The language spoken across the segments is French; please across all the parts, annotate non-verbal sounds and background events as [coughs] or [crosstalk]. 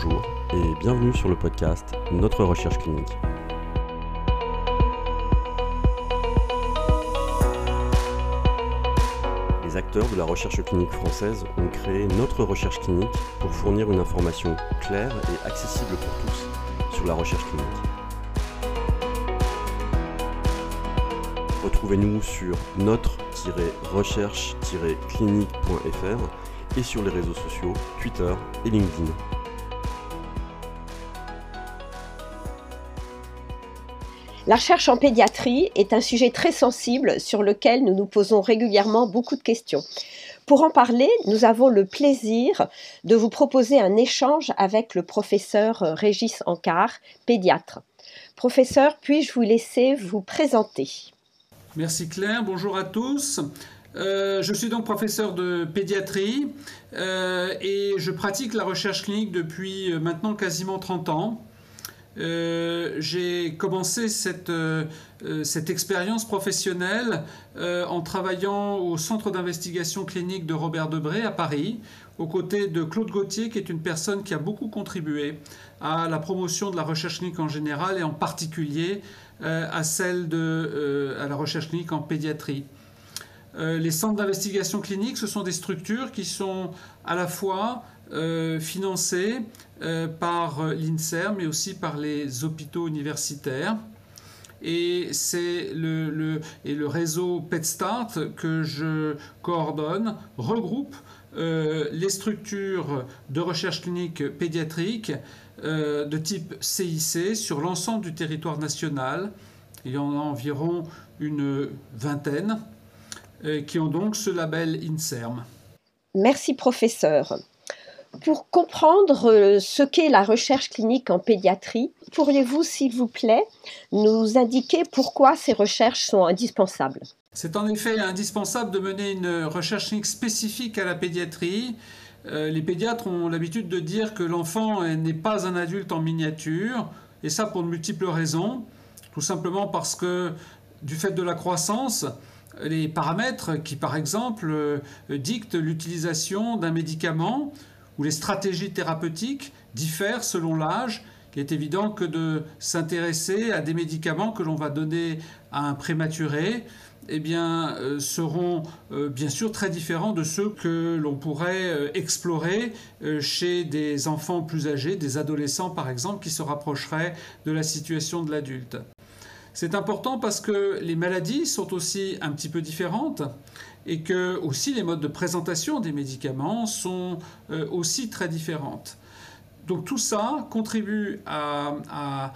Bonjour et bienvenue sur le podcast Notre recherche clinique. Les acteurs de la recherche clinique française ont créé Notre recherche clinique pour fournir une information claire et accessible pour tous sur la recherche clinique. Retrouvez-nous sur notre-recherche-clinique.fr et sur les réseaux sociaux Twitter et LinkedIn. La recherche en pédiatrie est un sujet très sensible sur lequel nous nous posons régulièrement beaucoup de questions. Pour en parler, nous avons le plaisir de vous proposer un échange avec le professeur Régis Ancard, pédiatre. Professeur, puis-je vous laisser vous présenter? Merci Claire, bonjour à tous. Euh, je suis donc professeur de pédiatrie euh, et je pratique la recherche clinique depuis euh, maintenant quasiment 30 ans. Euh, j'ai commencé cette, euh, euh, expérience professionnelle en travaillant au centre d'investigation clinique de Robert Debré à Paris, aux côtés de Claude Gauthier, qui est une personne qui a beaucoup contribué à la promotion de la recherche clinique en général et en particulier à celle de la recherche clinique en pédiatrie. Les centres d'investigation clinique, ce sont des structures qui sont à la fois euh, financé euh, par l'INSERM, mais aussi par les hôpitaux universitaires. Et c'est le, réseau PetStart que je coordonne regroupe euh, les structures de recherche clinique pédiatrique de type CIC sur l'ensemble du territoire national. Il y en a environ une vingtaine qui ont donc ce label INSERM. Merci professeur. Pour comprendre euh, ce qu'est la recherche clinique en pédiatrie, pourriez-vous, s'il vous plaît, nous indiquer pourquoi ces recherches sont indispensables? C'est en effet indispensable de mener une recherche clinique spécifique à la pédiatrie. Euh, les pédiatres ont l'habitude de dire que l'enfant n'est pas un adulte en miniature, et ça pour de multiples raisons. Tout simplement parce que du fait de la croissance, les paramètres qui, par exemple, euh, dictent l'utilisation d'un médicament où les stratégies thérapeutiques diffèrent selon l'âge. Il est évident que de s'intéresser à des médicaments que l'on va donner à un prématuré, eh bien, euh, seront euh, bien sûr très différents de ceux que l'on pourrait explorer chez des enfants plus âgés, des adolescents par exemple, qui se rapprocheraient de la situation de l'adulte. C'est important parce que les maladies sont aussi un petit peu différentes et que aussi les modes de présentation des médicaments sont euh, aussi très différentes. Donc tout ça contribue à,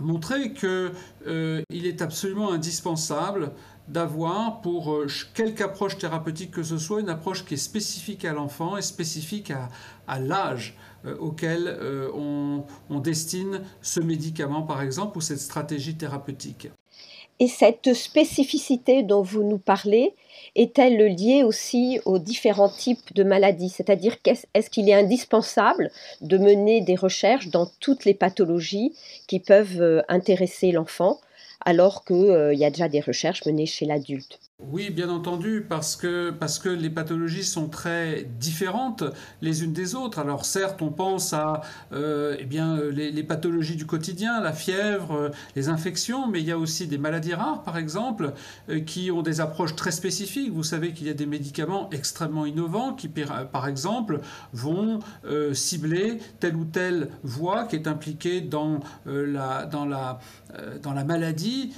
montrer qu'il euh, est absolument indispensable d'avoir pour euh, quelque approche thérapeutique que ce soit une approche qui est spécifique à l'enfant et spécifique à, l'âge auquel on, on destine ce médicament par exemple ou cette stratégie thérapeutique. Et cette spécificité dont vous nous parlez, est-elle liée aussi aux différents types de maladies? C'est-à-dire, est-ce qu'il est indispensable de mener des recherches dans toutes les pathologies qui peuvent euh, intéresser l'enfant, alors qu'il euh, y a déjà des recherches menées chez l'adulte oui, bien entendu, parce que, parce que les pathologies sont très différentes les unes des autres. Alors certes, on pense à euh, eh bien, les, pathologies du quotidien, la fièvre, euh, les infections, mais il y a aussi des maladies rares, par exemple, euh, qui ont des approches très spécifiques. Vous savez qu'il y a des médicaments extrêmement innovants qui, par exemple, vont cibler telle ou telle voie qui est impliquée dans, la, dans, la, dans la maladie,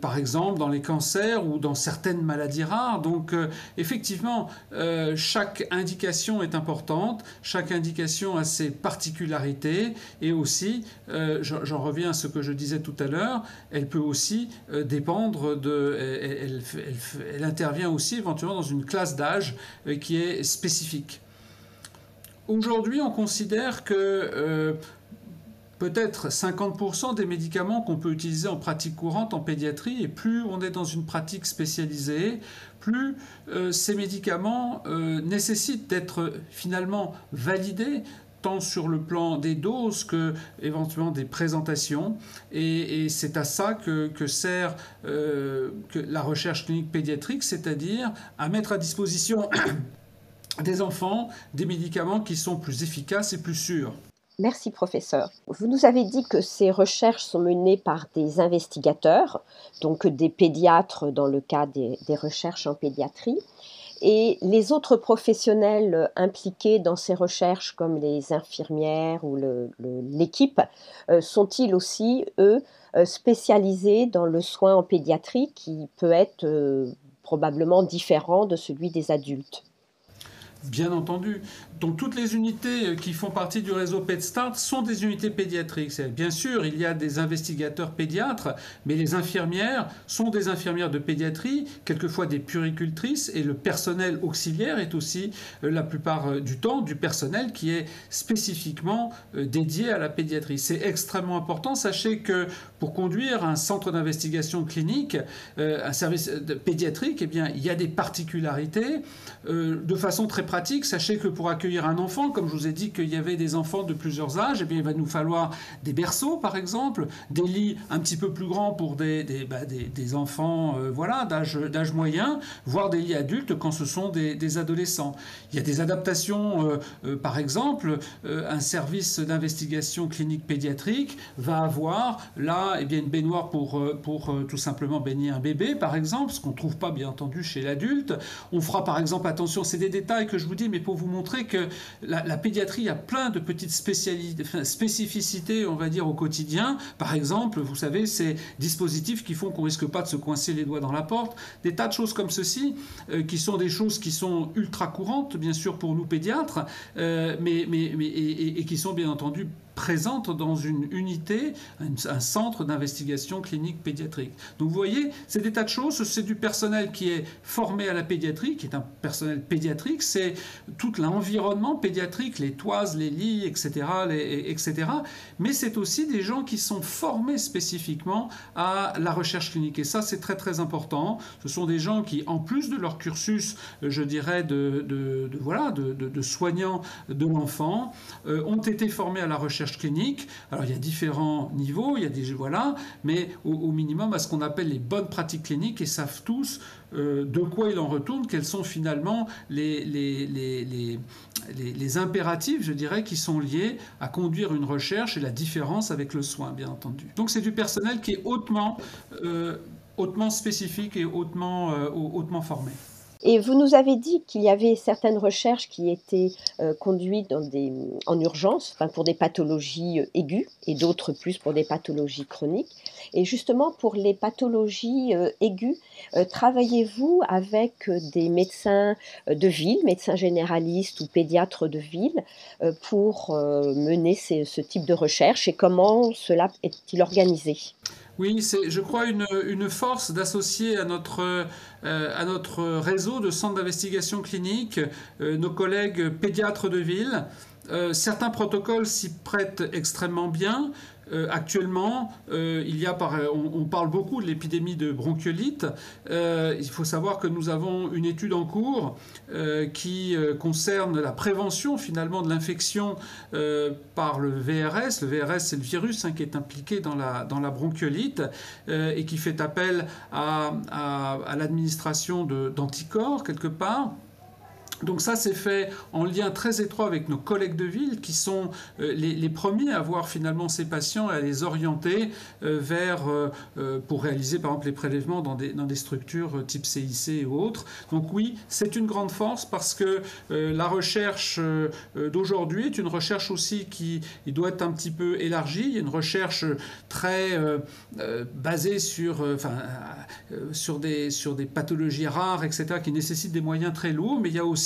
par exemple dans les cancers ou dans certaines maladies rares. Donc euh, effectivement, euh, chaque indication est importante, chaque indication a ses particularités et aussi, euh, j'en reviens à ce que je disais tout à l'heure, elle peut aussi dépendre de... Elle, elle, intervient aussi éventuellement dans une classe d'âge qui est spécifique. Aujourd'hui, on considère que peut-être 50% des médicaments qu'on peut utiliser en pratique courante en pédiatrie, et plus on est dans une pratique spécialisée, plus euh, ces médicaments euh, nécessitent d'être finalement validés tant sur le plan des doses que éventuellement des présentations. Et, c'est à ça que, sert euh, la recherche clinique pédiatrique, c'est-à-dire à mettre à disposition [coughs] des enfants des médicaments qui sont plus efficaces et plus sûrs. Merci professeur. Vous nous avez dit que ces recherches sont menées par des investigateurs, donc des pédiatres dans le cas des, recherches en pédiatrie. Et les autres professionnels impliqués dans ces recherches, comme les infirmières ou l'équipe, euh, sont-ils aussi, eux, euh, spécialisés dans le soin en pédiatrie qui peut être euh, probablement différent de celui des adultes? Bien entendu. Donc toutes les unités euh, qui font partie du réseau PetStart sont des unités pédiatriques. Bien sûr, il y a des investigateurs pédiatres, mais les infirmières sont des infirmières de pédiatrie, quelquefois des puricultrices, et le personnel auxiliaire est aussi euh, la plupart euh, du temps du personnel qui est spécifiquement dédié à la pédiatrie. C'est extrêmement important. Sachez que pour conduire un centre d'investigation clinique, un service pédiatrique, eh bien, il y a des particularités. de façon très pratique, sachez que pour accueillir un enfant, comme je vous ai dit qu'il y avait des enfants de plusieurs âges, eh bien, il va nous falloir des berceaux, par exemple, des lits un petit peu plus grands pour des, bah, enfants euh, voilà, d'âge moyen, voire des lits adultes quand ce sont des, adolescents. Il y a des adaptations, euh, euh, par exemple, un service d'investigation clinique pédiatrique va avoir là eh bien, une baignoire pour, pour tout simplement baigner un bébé, par exemple, ce qu'on ne trouve pas bien entendu chez l'adulte. On fera par exemple attention, c'est des détails que je vous dis, mais pour vous montrer que la, pédiatrie a plein de petites spécificités, on va dire, au quotidien. Par exemple, vous savez, ces dispositifs qui font qu'on risque pas de se coincer les doigts dans la porte, des tas de choses comme ceci, euh, qui sont des choses qui sont ultra courantes, bien sûr, pour nous pédiatres, euh, mais, mais, mais et, qui sont bien entendu présente dans une unité, un, centre d'investigation clinique pédiatrique. Donc vous voyez, c'est des tas de choses, c'est du personnel qui est formé à la pédiatrie, qui est un personnel pédiatrique, c'est tout l'environnement pédiatrique, les toises, les lits, etc., etc. Mais c'est aussi des gens qui sont formés spécifiquement à la recherche clinique. Et ça, c'est très très important. Ce sont des gens qui, en plus de leur cursus, je dirais, de, de, voilà, de, soignants de l'enfant, euh, ont été formés à la recherche clinique. Alors il y a différents niveaux, il y a des voilà, mais au, minimum à ce qu'on appelle les bonnes pratiques cliniques et savent tous euh, de quoi il en retourne, quels sont finalement les, les, les, impératifs, je dirais, qui sont liés à conduire une recherche et la différence avec le soin, bien entendu. Donc c'est du personnel qui est hautement, euh, hautement spécifique et hautement, euh, hautement formé. Et vous nous avez dit qu'il y avait certaines recherches qui étaient euh, conduites en urgence, enfin pour des pathologies euh, aiguës, et d'autres plus pour des pathologies chroniques. Et justement, pour les pathologies euh, aiguës, travaillez-vous avec des médecins de ville, médecins généralistes ou pédiatres de ville, pour mener ce type de recherche et comment cela est-il organisé? Oui, c'est, je crois, une, force d'associer à notre, euh, à notre réseau de centres d'investigation clinique euh, nos collègues pédiatres de ville. Euh, certains protocoles s'y prêtent extrêmement bien. Euh, actuellement, euh, a on, parle beaucoup de l'épidémie de bronchiolite. Euh, il faut savoir que nous avons une étude en cours qui concerne la prévention finalement de l'infection par le VRS. Le VRS, c'est le virus hein, qui est impliqué dans la, bronchiolite et qui fait appel à l'administration d'anticorps quelque part. Donc ça, c'est fait en lien très étroit avec nos collègues de ville qui sont euh, les, premiers à voir finalement ces patients et à les orienter euh, vers, euh, pour réaliser par exemple les prélèvements dans des, dans des structures type CIC ou autres. Donc oui, c'est une grande force parce que la recherche d'aujourd'hui est une recherche aussi qui doit être un petit peu élargie. Il y a une recherche très basée sur, enfin, sur, des, sur des pathologies rares, etc., qui nécessitent des moyens très lourds, mais il y a aussi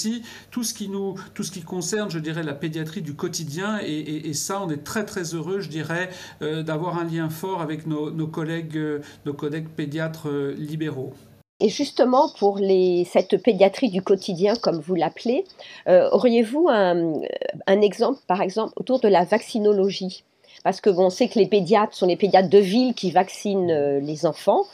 tout ce qui nous, tout ce qui concerne, je dirais, la pédiatrie du quotidien. Et, ça, on est très très heureux, je dirais, euh, d'avoir un lien fort avec nos, collègues, euh, nos collègues pédiatres euh, libéraux. Et justement, pour cette pédiatrie du quotidien, comme vous l'appelez, auriez-vous un, un, exemple, par exemple, autour de la vaccinologie? Parce que bon, on sait que les pédiatres sont les pédiatres de ville qui vaccinent les enfants.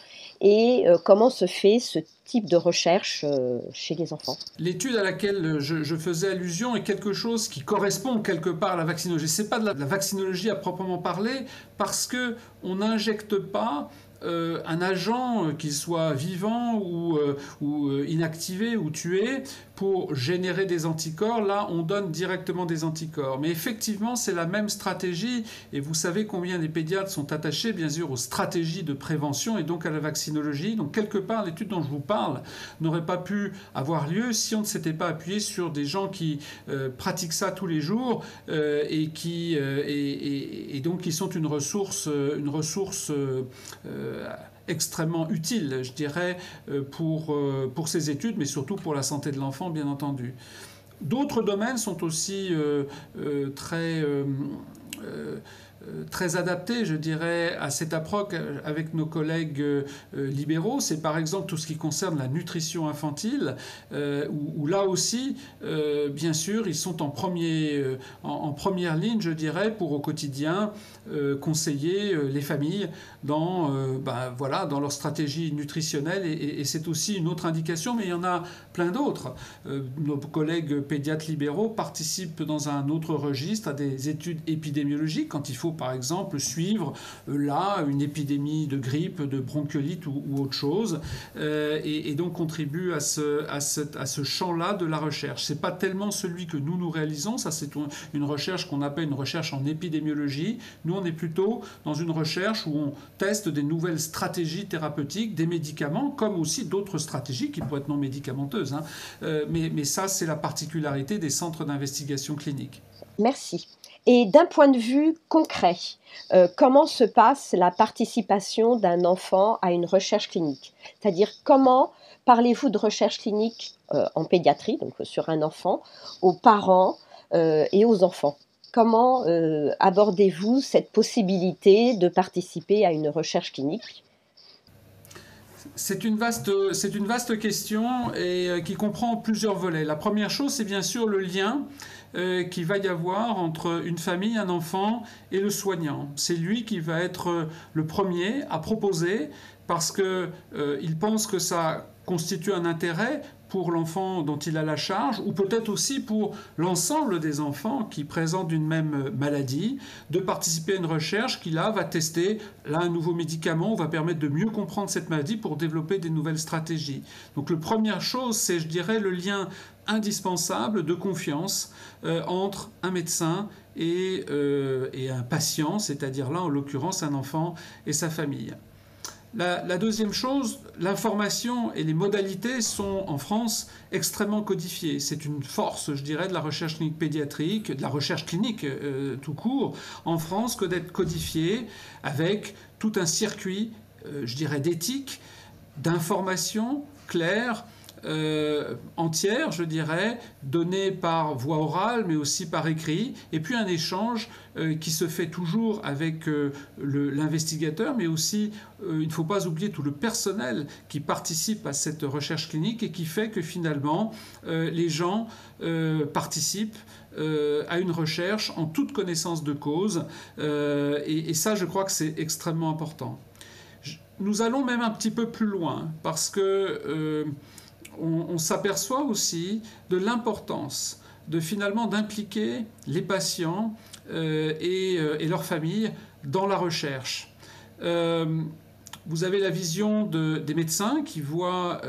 Et comment se fait ce type de recherche euh, chez les enfants? L'étude à laquelle je, faisais allusion est quelque chose qui correspond quelque part à la vaccinologie. C'est pas de la, vaccinologie à proprement parler parce que on n'injecte pas euh, un agent, euh, qu'il soit vivant ou, ou inactivé ou tué, pour générer des anticorps. Là, on donne directement des anticorps. Mais effectivement, c'est la même stratégie. Et vous savez combien les pédiatres sont attachés, bien sûr, aux stratégies de prévention et donc à la vaccinologie. Donc, quelque part, l'étude dont je vous parle n'aurait pas pu avoir lieu si on ne s'était pas appuyé sur des gens qui pratiquent ça tous les jours et qui et, donc qui sont une ressource, une ressource euh, extrêmement utile, je dirais, euh, pour, euh, pour ces études, mais surtout pour la santé de l'enfant, bien entendu. D'autres domaines sont aussi très euh, très adapté, je dirais, à cette approche avec nos collègues euh, libéraux. C'est par exemple tout ce qui concerne la nutrition infantile, euh, où, là aussi, bien sûr, ils sont en, premier, en, première ligne, je dirais, pour au quotidien conseiller les familles dans, ben, voilà, dans leur stratégie nutritionnelle. Et, et c'est aussi une autre indication, mais il y en a plein d'autres. nos collègues pédiatres libéraux participent dans un autre registre à des études épidémiologiques quand il faut par exemple, suivre euh, là une épidémie de grippe, de bronchiolite ou, autre chose, euh, et, donc contribue à ce, à à ce champ-là de la recherche. C'est pas tellement celui que nous nous réalisons, ça c'est une recherche qu'on appelle une recherche en épidémiologie. Nous, on est plutôt dans une recherche où on teste des nouvelles stratégies thérapeutiques, des médicaments, comme aussi d'autres stratégies qui pourraient être non médicamenteuses. Hein. Euh, mais, mais ça, c'est la particularité des centres d'investigation clinique. Merci. Et d'un point de vue concret, euh, comment se passe la participation d'un enfant à une recherche clinique? C'est-à-dire comment parlez-vous de recherche clinique euh, en pédiatrie, donc sur un enfant, aux parents euh, et aux enfants? Comment abordez-vous cette possibilité de participer à une recherche clinique? C'est une, vaste, c'est une vaste question et qui comprend plusieurs volets. La première chose, c'est bien sûr le lien euh, qu'il va y avoir entre une famille, un enfant et le soignant. C'est lui qui va être le premier à proposer parce qu'il euh, pense que ça constitue un intérêt pour l'enfant dont il a la charge, ou peut-être aussi pour l'ensemble des enfants qui présentent une même maladie, de participer à une recherche qui là va tester là un nouveau médicament, va permettre de mieux comprendre cette maladie pour développer des nouvelles stratégies. Donc la première chose, c'est je dirais le lien indispensable de confiance euh, entre un médecin et, euh, et un patient, c'est-à-dire là en l'occurrence un enfant et sa famille. La, deuxième chose, l'information et les modalités sont en France extrêmement codifiées. C'est une force, je dirais, de la recherche clinique pédiatrique, de la recherche clinique euh, tout court en France que d'être codifié avec tout un circuit, je dirais, d'éthique, d'information claire euh, entière, je dirais, donnée par voie orale, mais aussi par écrit, et puis un échange euh, qui se fait toujours avec euh, l'investigateur, mais aussi, il ne faut pas oublier tout le personnel qui participe à cette recherche clinique et qui fait que finalement, les gens participent à une recherche en toute connaissance de cause, et, et ça, je crois que c'est extrêmement important. Nous allons même un petit peu plus loin, parce que on, s'aperçoit aussi de l'importance de finalement d'impliquer les patients euh, euh, et, leurs familles dans la recherche. Euh, vous avez la vision des médecins qui voient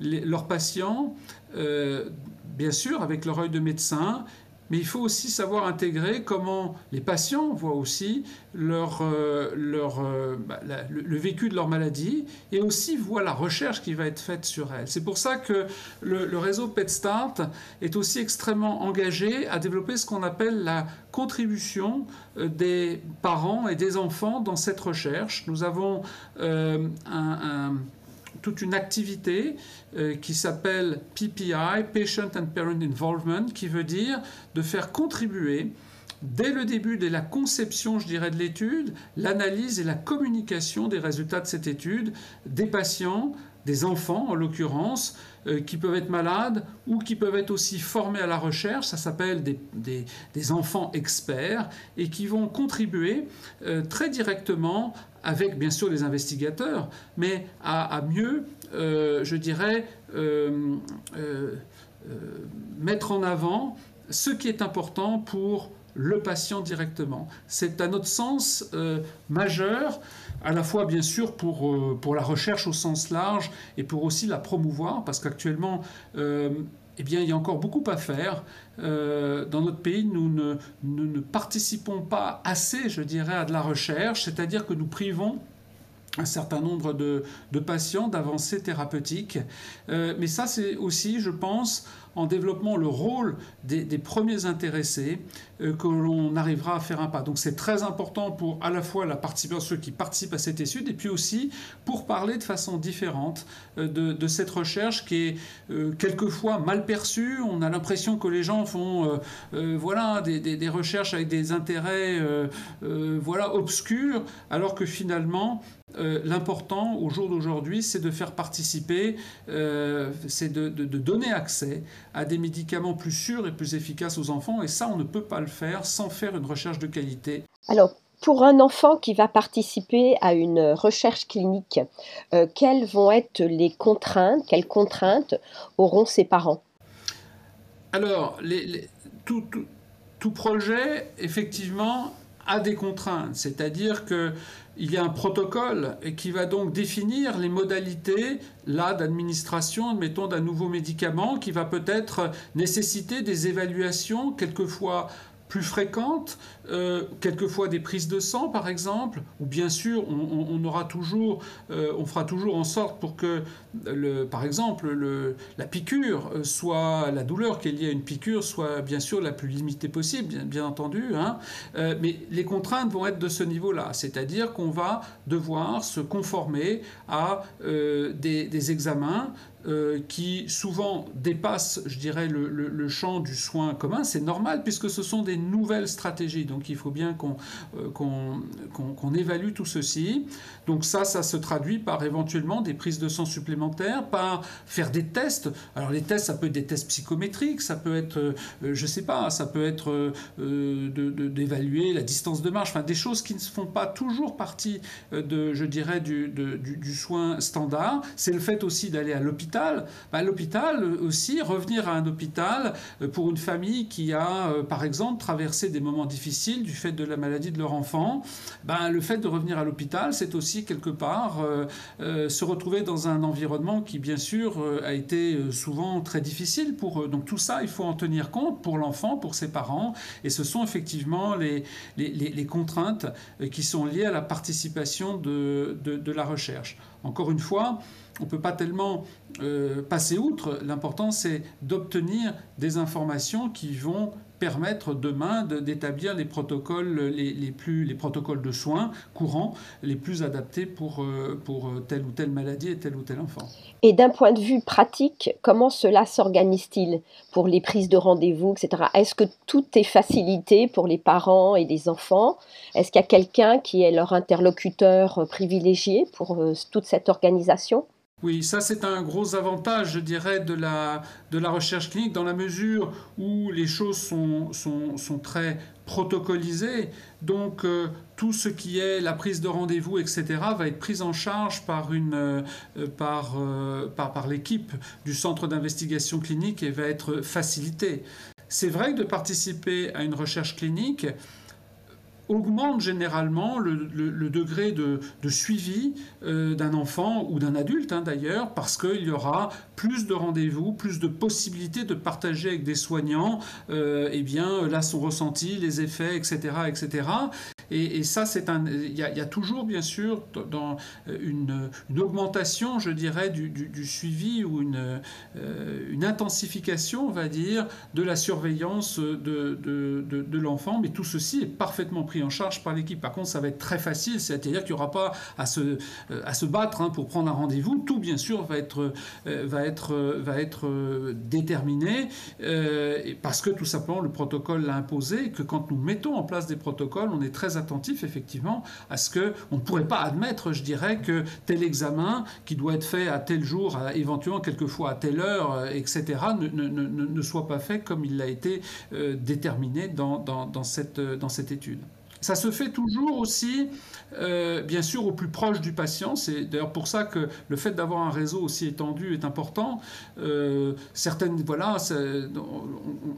leurs patients, bien sûr, avec leur œil de médecin, mais il faut aussi savoir intégrer comment les patients voient aussi leur, euh, euh, bah, le, vécu de leur maladie et aussi voient la recherche qui va être faite sur elle. C'est pour ça que le, réseau PetStart est aussi extrêmement engagé à développer ce qu'on appelle la contribution euh, des parents et des enfants dans cette recherche. Nous avons un toute une activité euh, qui s'appelle PPI, Patient and Parent Involvement, qui veut dire de faire contribuer dès le début, dès la conception, je dirais, de l'étude, l'analyse et la communication des résultats de cette étude des patients, des enfants en l'occurrence, euh, qui peuvent être malades ou qui peuvent être aussi formés à la recherche, ça s'appelle des, des, enfants experts, et qui vont contribuer euh, très directement avec bien sûr les investigateurs, mais à, mieux, euh, je dirais, mettre en avant ce qui est important pour le patient directement. C'est à notre sens majeur, à la fois bien sûr pour, pour la recherche au sens large et pour aussi la promouvoir, parce qu'actuellement, eh bien, il y a encore beaucoup à faire. Euh, dans notre pays, nous ne, ne, participons pas assez, je dirais, à de la recherche, c'est-à-dire que nous privons un certain nombre de, de patients d'avancées thérapeutiques. Euh, mais ça, c'est aussi, je pense, en développant le rôle des, premiers intéressés euh, que l'on arrivera à faire un pas. Donc c'est très important pour à la fois la participation, ceux qui participent à cette étude, et puis aussi pour parler de façon différente euh, de, cette recherche qui est euh, quelquefois mal perçue. On a l'impression que les gens font voilà, des, recherches avec des intérêts voilà, obscurs, alors que finalement, l'important au jour d'aujourd'hui, c'est de faire participer, c'est de, donner accès à des médicaments plus sûrs et plus efficaces aux enfants. Et ça, on ne peut pas le faire sans faire une recherche de qualité. Alors, pour un enfant qui va participer à une recherche clinique, euh, quelles vont être les contraintes Quelles contraintes auront ses parents? Alors, les, tout, tout, projet, effectivement, a des contraintes. C'est-à-dire que il y a un protocole qui va donc définir les modalités là d'administration, mettons d'un nouveau médicament qui va peut-être nécessiter des évaluations quelquefois plus fréquentes, euh, quelquefois des prises de sang par exemple, ou bien sûr on, aura toujours, euh, on fera toujours en sorte pour que, le, par exemple, le, la piqûre soit, la douleur qui est liée à une piqûre soit bien sûr la plus limitée possible, bien, entendu, hein. euh, mais les contraintes vont être de ce niveau-là, c'est-à-dire qu'on va devoir se conformer à des examens euh, qui souvent dépassent, je dirais, le, champ du soin commun. C'est normal puisque ce sont des nouvelles stratégies. Donc il faut bien qu'on euh, évalue tout ceci. Donc ça, ça se traduit par éventuellement des prises de sang supplémentaires, par faire des tests. Alors les tests, ça peut être des tests psychométriques, ça peut être, euh, je sais pas, ça peut être d'évaluer la distance de marche, enfin des choses qui ne font pas toujours partie de, je dirais, du, du soin standard. C'est le fait aussi d'aller à l'hôpital bah, l'hôpital aussi, revenir à un hôpital euh, pour une famille qui a, euh, par exemple, traversé des moments difficiles du fait de la maladie de leur enfant, bah, le fait de revenir à l'hôpital, c'est aussi quelque part euh, se retrouver dans un environnement qui, bien sûr, a été souvent très difficile pour eux. Donc tout ça, il faut en tenir compte pour l'enfant, pour ses parents, et ce sont effectivement les, contraintes qui sont liées à la participation de la recherche. Encore une fois, on ne peut pas tellement euh, passer outre. L'important, c'est d'obtenir des informations qui vont permettre demain d'établir les protocoles les, plus les protocoles de soins courants les plus adaptés pour, euh, pour telle ou telle maladie et tel ou tel enfant. Et d'un point de vue pratique, comment cela s'organise-t-il pour les prises de rendez-vous, etc. Est-ce que tout est facilité pour les parents et les enfants? Est-ce qu'il y a quelqu'un qui est leur interlocuteur privilégié pour euh, toute cette organisation? Oui, ça c'est un gros avantage, je dirais, de la, de la recherche clinique, dans la mesure où les choses sont, sont, sont très protocolisées. Donc euh, tout ce qui est la prise de rendez-vous, etc., va être pris en charge par, euh, par, euh, par, par l'équipe du centre d'investigation clinique et va être facilité. C'est vrai que de participer à une recherche clinique, augmente généralement le, degré de, suivi euh, d'un enfant ou d'un adulte hein, d'ailleurs, parce qu'il y aura plus de rendez-vous, plus de possibilités de partager avec des soignants euh, eh bien, là son ressenti, les effets, etc. Et, ça, c'est un. Il y, a, toujours, bien sûr, dans une, augmentation, je dirais, du, suivi ou une, euh, une, intensification, on va dire, de la surveillance de, l'enfant. Mais tout ceci est parfaitement pris en charge par l'équipe. Par contre, ça va être très facile, c'est-à-dire qu'il n'y aura pas à se, euh, battre hein, pour prendre un rendez-vous. Tout, bien sûr, va être, euh, déterminé parce que tout simplement le protocole l'a imposé que quand nous mettons en place des protocoles, on est très attentif effectivement à ce que on ne pourrait pas admettre, je dirais, que tel examen qui doit être fait à tel jour, éventuellement quelquefois à telle heure, euh, etc., ne, soit pas fait comme il a été euh, déterminé cette, dans cette étude. Ça se fait toujours aussi euh, bien sûr au plus proche du patient. C'est d'ailleurs pour ça que le fait d'avoir un réseau aussi étendu est important. Euh, certaines, voilà,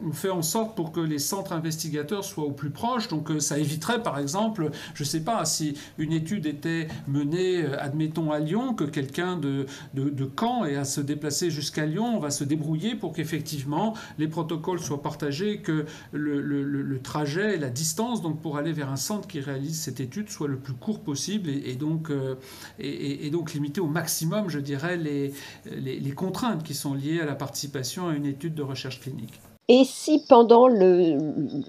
on, fait en sorte pour que les centres investigateurs soient au plus proche. Donc euh, ça éviterait, par exemple, je ne sais pas, si une étude était menée, admettons, à Lyon, que quelqu'un de, de, Caen ait à se déplacer jusqu'à Lyon, on va se débrouiller pour qu'effectivement les protocoles soient partagés, que le, le, le, trajet, la distance, donc pour aller vers un centre qui réalise cette étude, soit le plus court possible et, donc, euh, et, donc limiter au maximum, je dirais, les, les, contraintes qui sont liées à la participation à une étude de recherche clinique. Et si pendant le,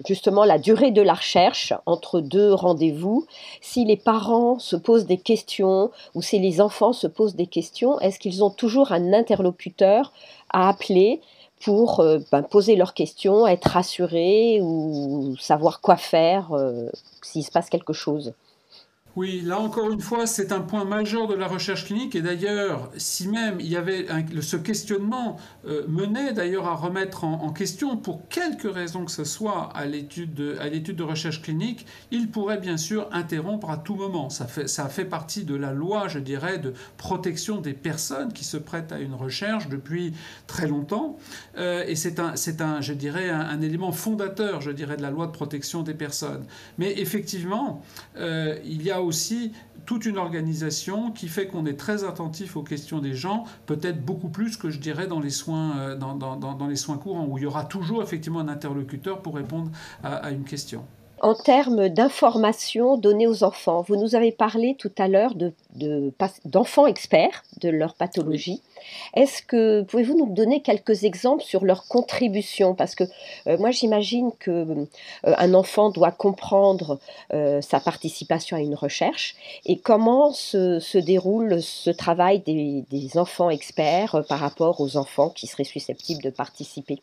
justement la durée de la recherche, entre deux rendez-vous, si les parents se posent des questions ou si les enfants se posent des questions, est-ce qu'ils ont toujours un interlocuteur à appeler pour euh, ben, poser leurs questions, être rassurés ou savoir quoi faire euh, s'il se passe quelque chose oui, là encore une fois, c'est un point majeur de la recherche clinique. Et d'ailleurs, si même il y avait ce questionnement euh, menait d'ailleurs à remettre en, question, pour quelque raison que ce soit, à l'étude de, recherche clinique, il pourrait bien sûr interrompre à tout moment. Ça fait, ça fait partie de la loi, je dirais, de protection des personnes qui se prêtent à une recherche depuis très longtemps. Euh, et c'est un, un, je dirais, un, élément fondateur, je dirais, de la loi de protection des personnes. Mais effectivement, euh, il y a aussi toute une organisation qui fait qu'on est très attentif aux questions des gens, peut-être beaucoup plus que je dirais dans les soins, euh, dans, dans, dans, les soins courants, où il y aura toujours effectivement un interlocuteur pour répondre à, à une question. En termes d'informations données aux enfants, vous nous avez parlé tout à l'heure d'enfants de, experts de leur pathologie. Est-ce que pouvez-vous nous donner quelques exemples sur leur contribution? Parce que euh, moi j'imagine que euh, un enfant doit comprendre euh, sa participation à une recherche. Et comment se, déroule ce travail des, des enfants experts par rapport aux enfants qui seraient susceptibles de participer?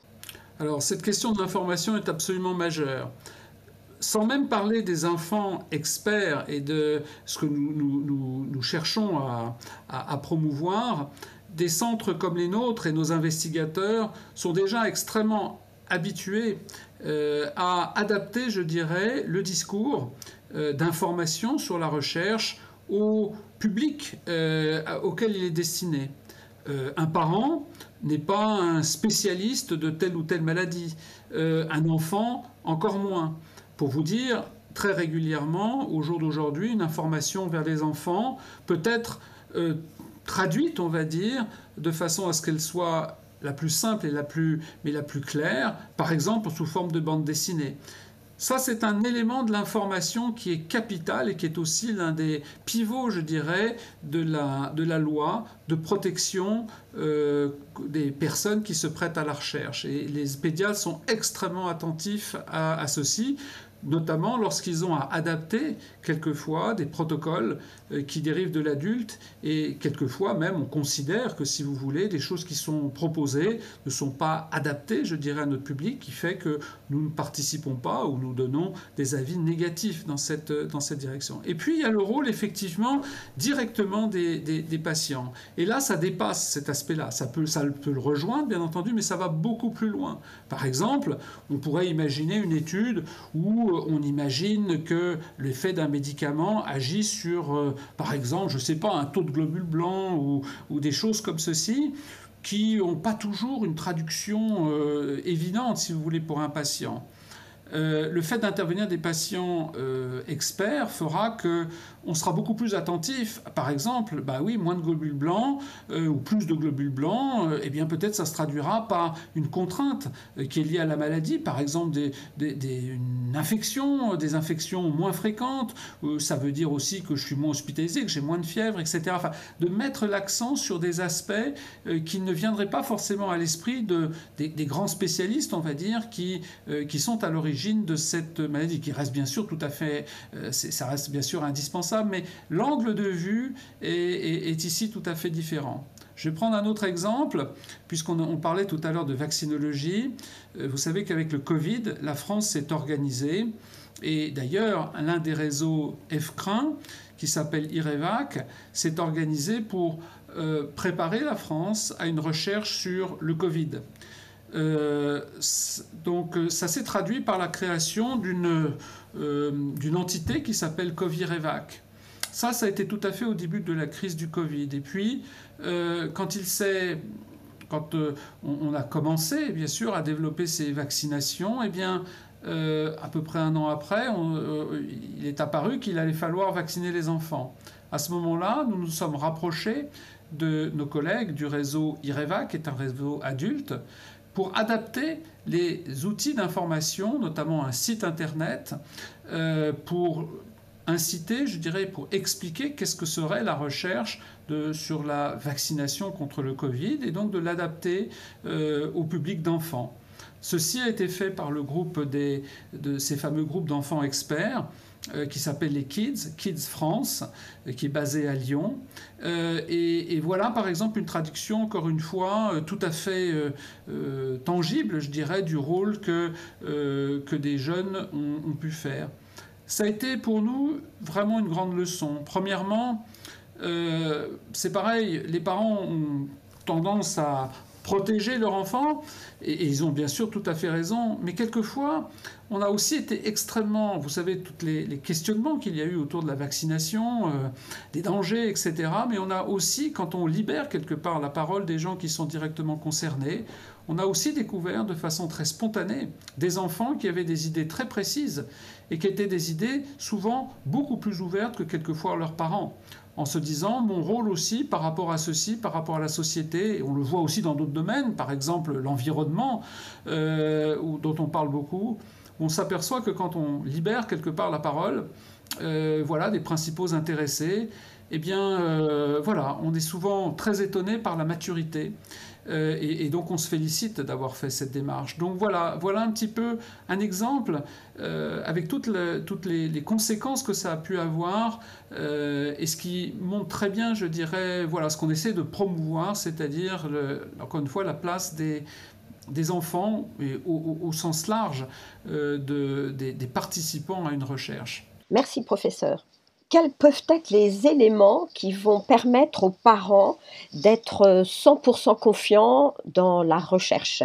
Alors cette question de l'information est absolument majeure sans même parler des enfants experts et de ce que nous, cherchons à, promouvoir, des centres comme les nôtres et nos investigateurs sont déjà extrêmement habitués euh, à adapter, je dirais, le discours euh, d'information sur la recherche au public euh, auquel il est destiné. un parent n'est pas un spécialiste de telle ou telle maladie, un enfant encore moins. Pour vous dire, très régulièrement, au jour d'aujourd'hui, une information vers les enfants peut être euh, traduite, on va dire, de façon à ce qu'elle soit la plus simple et la plus, mais la plus claire, par exemple sous forme de bande dessinée. Ça, c'est un élément de l'information qui est capital et qui est aussi l'un des pivots, je dirais, de la, de la loi de protection euh, des personnes qui se prêtent à la recherche. Et les pédiatres sont extrêmement attentifs à ceci notamment lorsqu'ils ont à adapter quelquefois des protocoles euh, qui dérivent de l'adulte et quelquefois même on considère que si vous voulez des choses qui sont proposées ne sont pas adaptées je dirais à notre public qui fait que nous ne participons pas ou nous donnons des avis négatifs dans cette, dans cette direction. Et puis il y a le rôle effectivement directement des, des, patients et là ça dépasse cet aspect-là ça peut, ça peut le rejoindre bien entendu mais ça va beaucoup plus loin. Par exemple on pourrait imaginer une étude où on imagine que l'effet d'un médicament agit sur, euh, par exemple, je ne sais pas, un taux de globules blancs ou, des choses comme ceci qui n'ont pas toujours une traduction euh, évidente, si vous voulez, pour un patient. Euh, le fait d'intervenir des patients experts fera que on sera beaucoup plus attentif. Par exemple, bah oui, moins de globules blancs euh, ou plus de globules blancs, euh, eh bien peut-être ça se traduira par une contrainte euh, qui est liée à la maladie, par exemple des, une infection, des infections moins fréquentes. ça veut dire aussi que je suis moins hospitalisé, que j'ai moins de fièvre, etc. Enfin, de mettre l'accent sur des aspects qui ne viendraient pas forcément à l'esprit de, des, grands spécialistes, on va dire, qui, qui sont à l'origine de cette maladie, qui reste bien sûr tout à fait, ça reste bien sûr indispensable mais l'angle de vue est, ici tout à fait différent. Je vais prendre un autre exemple, puisqu'on parlait tout à l'heure de vaccinologie. Euh, vous savez qu'avec le Covid, la France s'est organisée, et d'ailleurs, l'un des réseaux EFCRIN, qui s'appelle IREVAC, s'est organisé pour euh, préparer la France à une recherche sur le Covid. Donc ça s'est traduit par la création d'une d'une entité qui s'appelle Covirevac. Ça, ça a été tout à fait au début de la crise du Covid. Et puis, quand il s'est quand on, a commencé, bien sûr, à développer ces vaccinations, eh bien, euh, à peu près un an après, euh, il est apparu qu'il allait falloir vacciner les enfants. À ce moment-là, nous nous sommes rapprochés de nos collègues du réseau IREVA, qui est un réseau adulte, pour adapter les outils d'information, notamment un site internet, euh, pour inciter, je dirais, pour expliquer qu'est-ce que serait la recherche sur la vaccination contre le Covid et donc de l'adapter au public d'enfants. Ceci a été fait par le groupe de ces fameux groupes d'enfants experts euh, qui s'appelle les Kids, Kids France, euh, qui est basé à Lyon. Euh, et, voilà par exemple une traduction, encore une fois, tout à fait tangible, je dirais, du rôle que, que des jeunes ont, pu faire. Ça a été pour nous vraiment une grande leçon. Premièrement, c'est pareil, les parents ont tendance à protéger leur enfant, et, ils ont bien sûr tout à fait raison, mais quelquefois, on a aussi été extrêmement, vous savez, tous les, questionnements qu'il y a eu autour de la vaccination, euh, des dangers, etc., mais on a aussi, quand on libère quelque part la parole des gens qui sont directement concernés, on a aussi découvert de façon très spontanée des enfants qui avaient des idées très précises et qui étaient des idées souvent beaucoup plus ouvertes que quelquefois leurs parents en se disant mon rôle aussi par rapport à ceci, par rapport à la société, et on le voit aussi dans d'autres domaines, par exemple l'environnement, euh, dont on parle beaucoup, on s'aperçoit que quand on libère quelque part la parole, euh, voilà, des principaux intéressés, eh bien, euh, voilà, on est souvent très étonné par la maturité euh, et, donc on se félicite d'avoir fait cette démarche. Donc voilà, voilà un petit peu un exemple avec toutes, toutes les, conséquences que ça a pu avoir et ce qui montre très bien, je dirais, voilà ce qu'on essaie de promouvoir, c'est-à-dire encore une fois la place des, des enfants et au, sens large de, des participants à une recherche. Merci professeur. Quels peuvent être les éléments qui vont permettre aux parents d'être 100% confiants dans la recherche?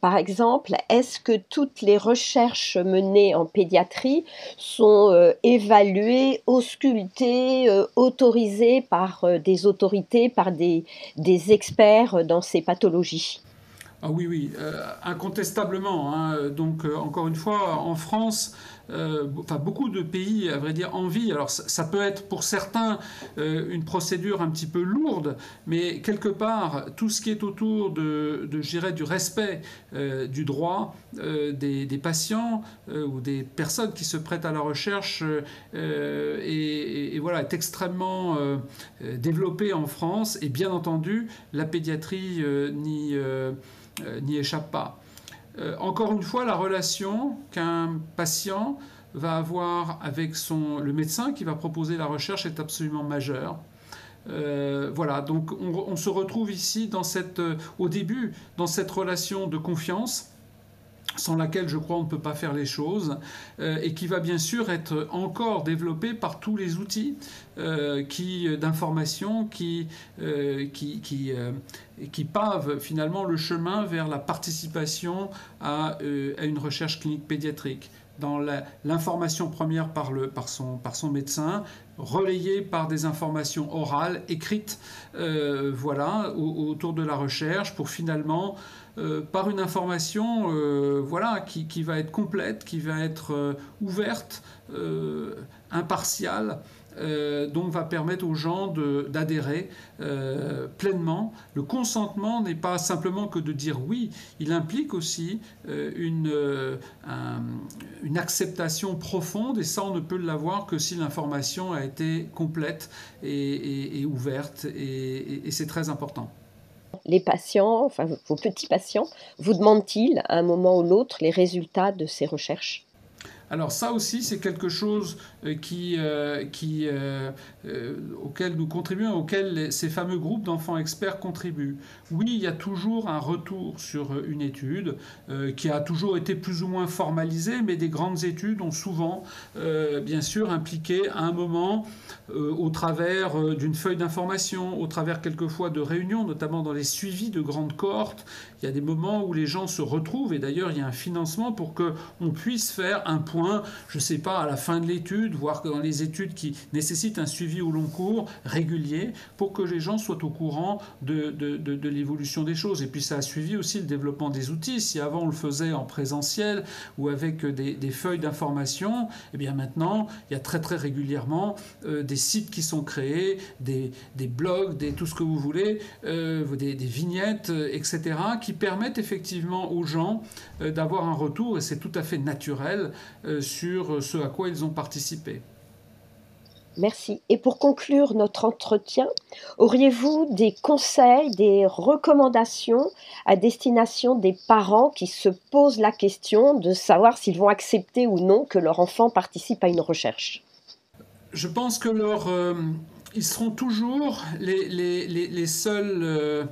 Par exemple, est-ce que toutes les recherches menées en pédiatrie sont euh, évaluées, auscultées, euh, autorisées par euh, des autorités, par des experts dans ces pathologies? Ah oui, oui, incontestablement. Hein. Donc, encore une fois, en France, euh, beaucoup de pays, à vrai dire, envient. Alors ça, peut être pour certains euh, une procédure un petit peu lourde, mais quelque part, tout ce qui est autour de, du respect euh, du droit des, patients ou des personnes qui se prêtent à la recherche et, voilà, est extrêmement développé en France. Et bien entendu, la pédiatrie n'y échappe pas. Euh, encore une fois, la relation qu'un patient va avoir avec son, le médecin qui va proposer la recherche est absolument majeure. Euh, voilà, donc on, se retrouve ici dans cette, euh, au début dans cette relation de confiance sans laquelle je crois on ne peut pas faire les choses, euh, et qui va bien sûr être encore développée par tous les outils euh, qui, euh, d'information qui, qui, qui, qui, pavent finalement le chemin vers la participation à, à une recherche clinique pédiatrique. Dans l'information première par, le, par, son, par son médecin, relayée par des informations orales, écrites, voilà, autour de la recherche, pour finalement euh, par une information euh, voilà, qui, va être complète, qui va être euh, ouverte, impartiale. donc va permettre aux gens d'adhérer pleinement. Le consentement n'est pas simplement que de dire oui, il implique aussi une, une acceptation profonde et ça on ne peut l'avoir que si l'information a été complète et, ouverte et c'est très important les patients, enfin vos petits patients, vous demandent-ils à un moment ou l'autre les résultats de ces recherches? Alors ça aussi, c'est quelque chose euh, qui, euh, qui, euh, auquel nous contribuons, auquel ces fameux groupes d'enfants experts contribuent. Oui, il y a toujours un retour sur une étude qui a toujours été plus ou moins formalisée, mais des grandes études ont souvent, bien sûr, impliqué à un moment, au travers d'une feuille d'information, au travers quelquefois de réunions, notamment dans les suivis de grandes cohortes, il y a des moments où les gens se retrouvent, et d'ailleurs il y a un financement pour qu'on puisse faire un point je ne sais pas, à la fin de l'étude, voire dans les études qui nécessitent un suivi au long cours régulier, pour que les gens soient au courant de, l'évolution des choses. Et puis ça a suivi aussi le développement des outils. Si avant on le faisait en présentiel ou avec des, feuilles d'information, eh bien maintenant, il y a très très régulièrement euh, des sites qui sont créés, des, blogs, des, tout ce que vous voulez, euh, des, vignettes, etc., qui permettent effectivement aux gens euh, d'avoir un retour, et c'est tout à fait naturel, euh, sur ce à quoi ils ont participé. Merci. Et pour conclure notre entretien, auriez-vous des conseils, des recommandations à destination des parents qui se posent la question de savoir s'ils vont accepter ou non que leur enfant participe à une recherche? Je pense que leur, euh, ils seront toujours les, les, les, seuls euh,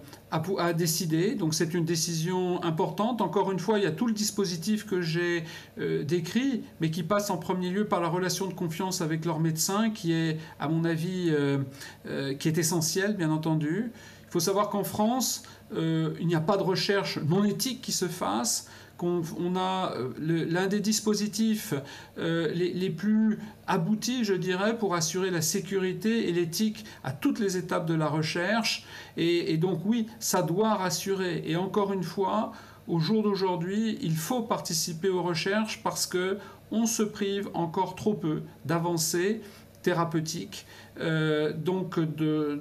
à, décider. Donc c'est une décision importante. Encore une fois, il y a tout le dispositif que j'ai euh, décrit, mais qui passe en premier lieu par la relation de confiance avec leur médecin, qui est, à mon avis, euh, qui est essentielle, bien entendu. Il faut savoir qu'en France, il n'y a pas de recherche non éthique qui se fasse qu'on on a euh, l'un des dispositifs euh, les, plus aboutis, je dirais, pour assurer la sécurité et l'éthique à toutes les étapes de la recherche. Et, donc oui, ça doit rassurer. Et encore une fois, au jour d'aujourd'hui, il faut participer aux recherches parce que on se prive encore trop peu d'avancer thérapeutique euh, donc de,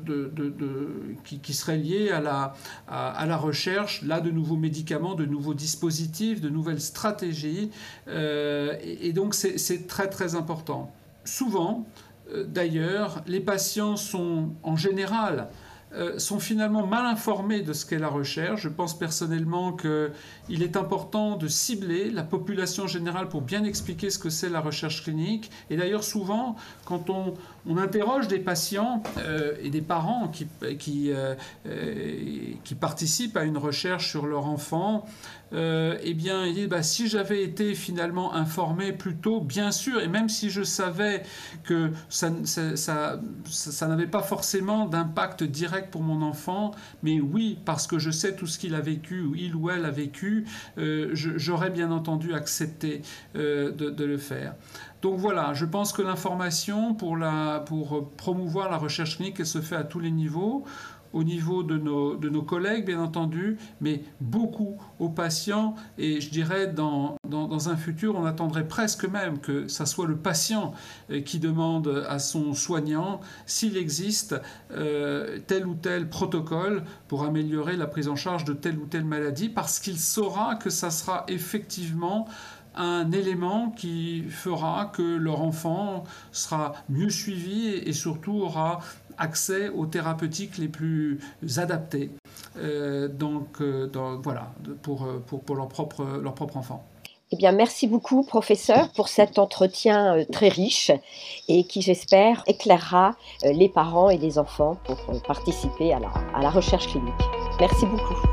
qui, serait à la, recherche là de nouveaux médicaments, de nouveaux dispositifs, de nouvelles stratégies. Euh, et, donc c'est très très important. Souvent, euh, d'ailleurs, les patients sont en général sont finalement mal informés de ce qu'est la recherche. Je pense personnellement qu'il est important de cibler la population générale pour bien expliquer ce que c'est la recherche clinique. Et d'ailleurs, souvent, quand on, interroge des patients euh, et des parents qui, euh, qui, participent à une recherche sur leur enfant, eh bien, bah, si j'avais été finalement informé plus tôt, bien sûr, et même si je savais que ça, n'avait pas forcément d'impact direct pour mon enfant, mais oui, parce que je sais tout ce qu'il a vécu, ou il ou elle a vécu, euh, j'aurais bien entendu accepté euh, de, le faire. Donc voilà, je pense que l'information pour, pour promouvoir la recherche clinique, se fait à tous les niveaux au niveau de nos, collègues, bien entendu, mais beaucoup aux patients. Et je dirais, dans, un futur, on attendrait presque même que ce soit le patient euh, qui demande à son soignant s'il existe euh, tel ou tel protocole pour améliorer la prise en charge de telle ou telle maladie, parce qu'il saura que ça sera effectivement un élément qui fera que leur enfant sera mieux suivi et surtout aura accès aux thérapeutiques les plus adaptées. Euh, donc, euh, voilà, pour, pour, pour, leur, propre, leur propre enfant. Eh bien, merci beaucoup, professeur, pour cet entretien euh, très riche et qui, j'espère, éclairera les parents et les enfants pour participer à la recherche clinique. Merci beaucoup.